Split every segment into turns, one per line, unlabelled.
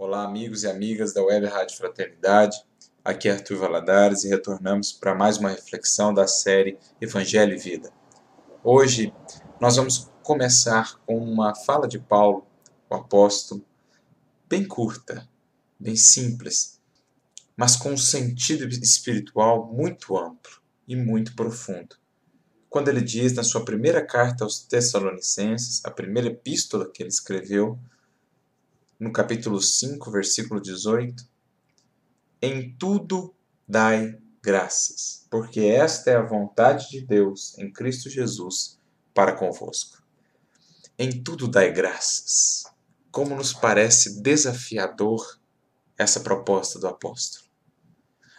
Olá, amigos e amigas da Web Rádio Fraternidade. Aqui é Arthur Valadares e retornamos para mais uma reflexão da série Evangelho e Vida. Hoje nós vamos começar com uma fala de Paulo, o apóstolo, bem curta, bem simples, mas com um sentido espiritual muito amplo e muito profundo. Quando ele diz na sua primeira carta aos Tessalonicenses, a primeira epístola que ele escreveu, no capítulo 5, versículo 18: Em tudo dai graças, porque esta é a vontade de Deus em Cristo Jesus para convosco. Em tudo dai graças. Como nos parece desafiador essa proposta do apóstolo.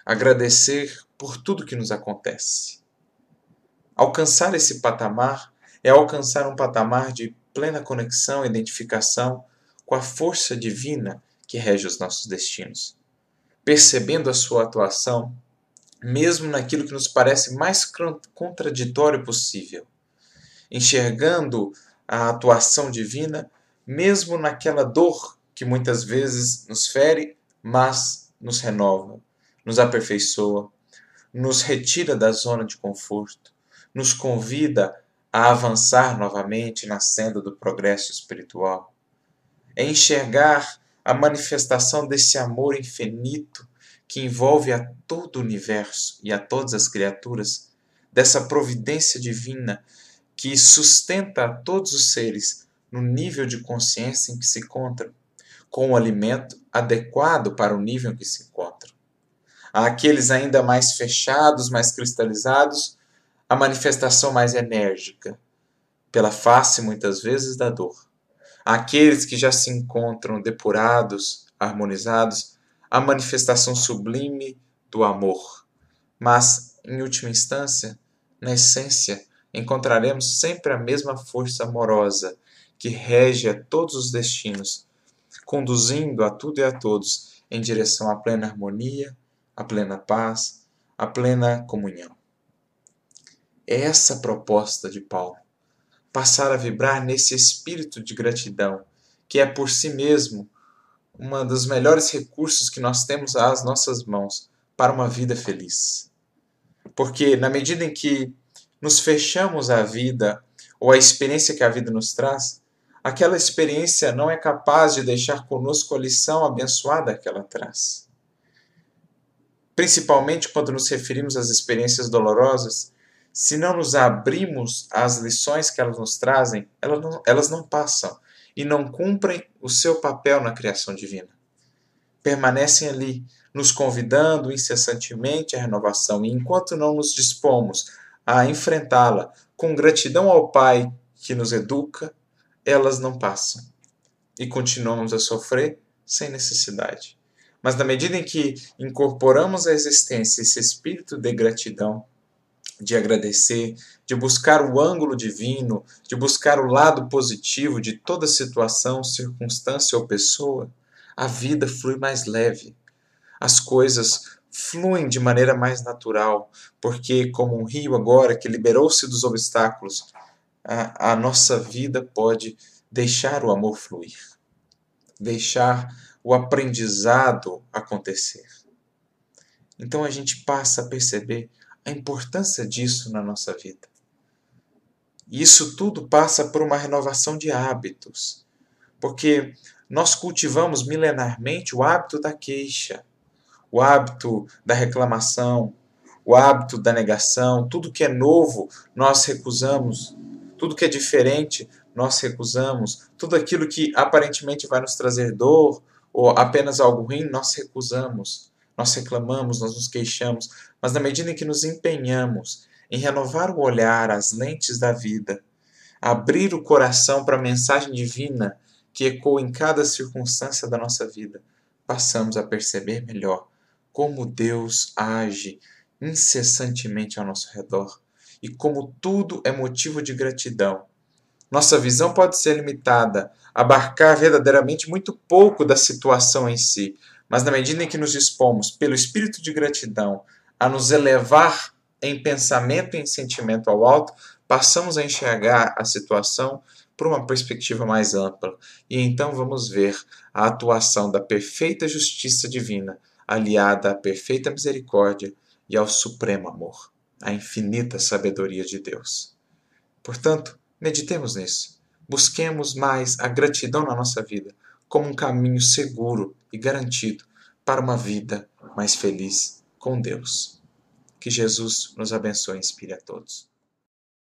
Agradecer por tudo que nos acontece. Alcançar esse patamar é alcançar um patamar de plena conexão identificação com a força divina que rege os nossos destinos, percebendo a sua atuação, mesmo naquilo que nos parece mais contraditório possível, enxergando a atuação divina, mesmo naquela dor que muitas vezes nos fere, mas nos renova, nos aperfeiçoa, nos retira da zona de conforto, nos convida a avançar novamente na senda do progresso espiritual é enxergar a manifestação desse amor infinito que envolve a todo o universo e a todas as criaturas, dessa providência divina que sustenta a todos os seres no nível de consciência em que se encontram, com o alimento adequado para o nível em que se encontram. Há aqueles ainda mais fechados, mais cristalizados, a manifestação mais enérgica, pela face muitas vezes da dor Aqueles que já se encontram depurados, harmonizados, a manifestação sublime do amor. Mas, em última instância, na essência, encontraremos sempre a mesma força amorosa que rege a todos os destinos, conduzindo a tudo e a todos em direção à plena harmonia, à plena paz, à plena comunhão. É essa a proposta de Paulo passar a vibrar nesse espírito de gratidão, que é por si mesmo um dos melhores recursos que nós temos às nossas mãos para uma vida feliz. Porque na medida em que nos fechamos à vida ou à experiência que a vida nos traz, aquela experiência não é capaz de deixar conosco a lição abençoada que ela traz. Principalmente quando nos referimos às experiências dolorosas, se não nos abrimos às lições que elas nos trazem, elas não, elas não passam e não cumprem o seu papel na criação divina. Permanecem ali, nos convidando incessantemente à renovação, e enquanto não nos dispomos a enfrentá-la com gratidão ao Pai que nos educa, elas não passam e continuamos a sofrer sem necessidade. Mas na medida em que incorporamos à existência esse espírito de gratidão, de agradecer, de buscar o ângulo divino, de buscar o lado positivo de toda situação, circunstância ou pessoa, a vida flui mais leve. As coisas fluem de maneira mais natural, porque, como um rio agora que liberou-se dos obstáculos, a, a nossa vida pode deixar o amor fluir, deixar o aprendizado acontecer. Então a gente passa a perceber a importância disso na nossa vida. E isso tudo passa por uma renovação de hábitos, porque nós cultivamos milenarmente o hábito da queixa, o hábito da reclamação, o hábito da negação, tudo que é novo nós recusamos, tudo que é diferente nós recusamos, tudo aquilo que aparentemente vai nos trazer dor ou apenas algo ruim nós recusamos. Nós reclamamos, nós nos queixamos, mas na medida em que nos empenhamos em renovar o olhar às lentes da vida, abrir o coração para a mensagem divina que ecoa em cada circunstância da nossa vida, passamos a perceber melhor como Deus age incessantemente ao nosso redor e como tudo é motivo de gratidão. Nossa visão pode ser limitada, abarcar verdadeiramente muito pouco da situação em si, mas na medida em que nos dispomos, pelo espírito de gratidão, a nos elevar em pensamento e em sentimento ao alto, passamos a enxergar a situação por uma perspectiva mais ampla. E então vamos ver a atuação da perfeita justiça divina, aliada à perfeita misericórdia e ao supremo amor, à infinita sabedoria de Deus. Portanto, meditemos nisso. Busquemos mais a gratidão na nossa vida como um caminho seguro e garantido para uma vida mais feliz com Deus. Que Jesus nos abençoe e inspire a todos.